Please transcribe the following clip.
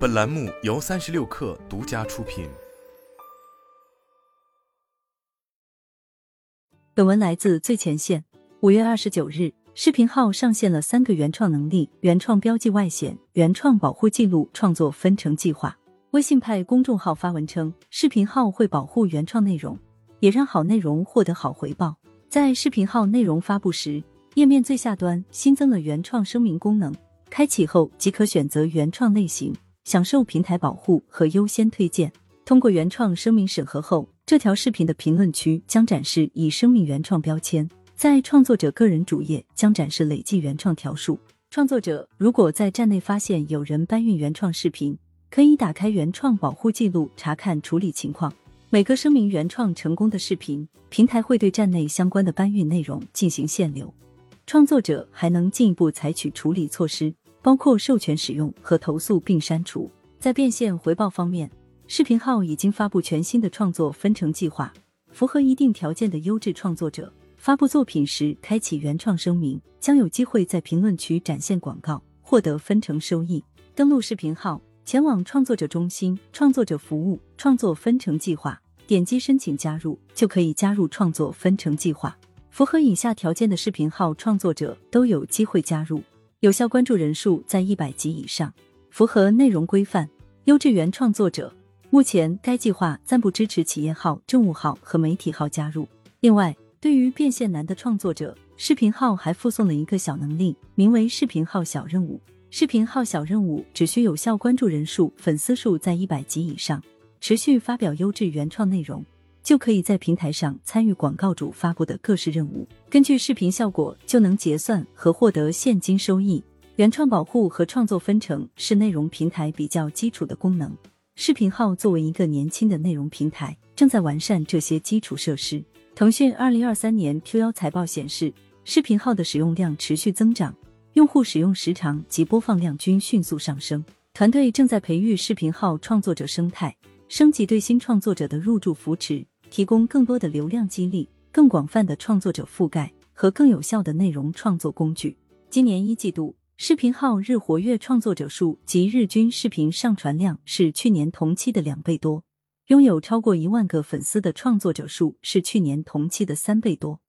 本栏目由三十六氪独家出品。本文来自最前线。五月二十九日，视频号上线了三个原创能力：原创标记外显、原创保护记录、创作分成计划。微信派公众号发文称，视频号会保护原创内容，也让好内容获得好回报。在视频号内容发布时，页面最下端新增了原创声明功能，开启后即可选择原创类型。享受平台保护和优先推荐。通过原创声明审核后，这条视频的评论区将展示已声明原创标签，在创作者个人主页将展示累计原创条数。创作者如果在站内发现有人搬运原创视频，可以打开原创保护记录查看处理情况。每个声明原创成功的视频，平台会对站内相关的搬运内容进行限流。创作者还能进一步采取处理措施。包括授权使用和投诉并删除。在变现回报方面，视频号已经发布全新的创作分成计划，符合一定条件的优质创作者发布作品时开启原创声明，将有机会在评论区展现广告，获得分成收益。登录视频号，前往创作者中心、创作者服务、创作分成计划，点击申请加入，就可以加入创作分成计划。符合以下条件的视频号创作者都有机会加入。有效关注人数在一百级以上，符合内容规范，优质原创作者。目前该计划暂不支持企业号、政务号和媒体号加入。另外，对于变现难的创作者，视频号还附送了一个小能力，名为“视频号小任务”。视频号小任务只需有效关注人数、粉丝数在一百级以上，持续发表优质原创内容。就可以在平台上参与广告主发布的各式任务，根据视频效果就能结算和获得现金收益。原创保护和创作分成是内容平台比较基础的功能。视频号作为一个年轻的内容平台，正在完善这些基础设施。腾讯二零二三年 Q 幺财报显示，视频号的使用量持续增长，用户使用时长及播放量均迅速上升。团队正在培育视频号创作者生态，升级对新创作者的入驻扶持。提供更多的流量激励、更广泛的创作者覆盖和更有效的内容创作工具。今年一季度，视频号日活跃创作者数及日均视频上传量是去年同期的两倍多，拥有超过一万个粉丝的创作者数是去年同期的三倍多。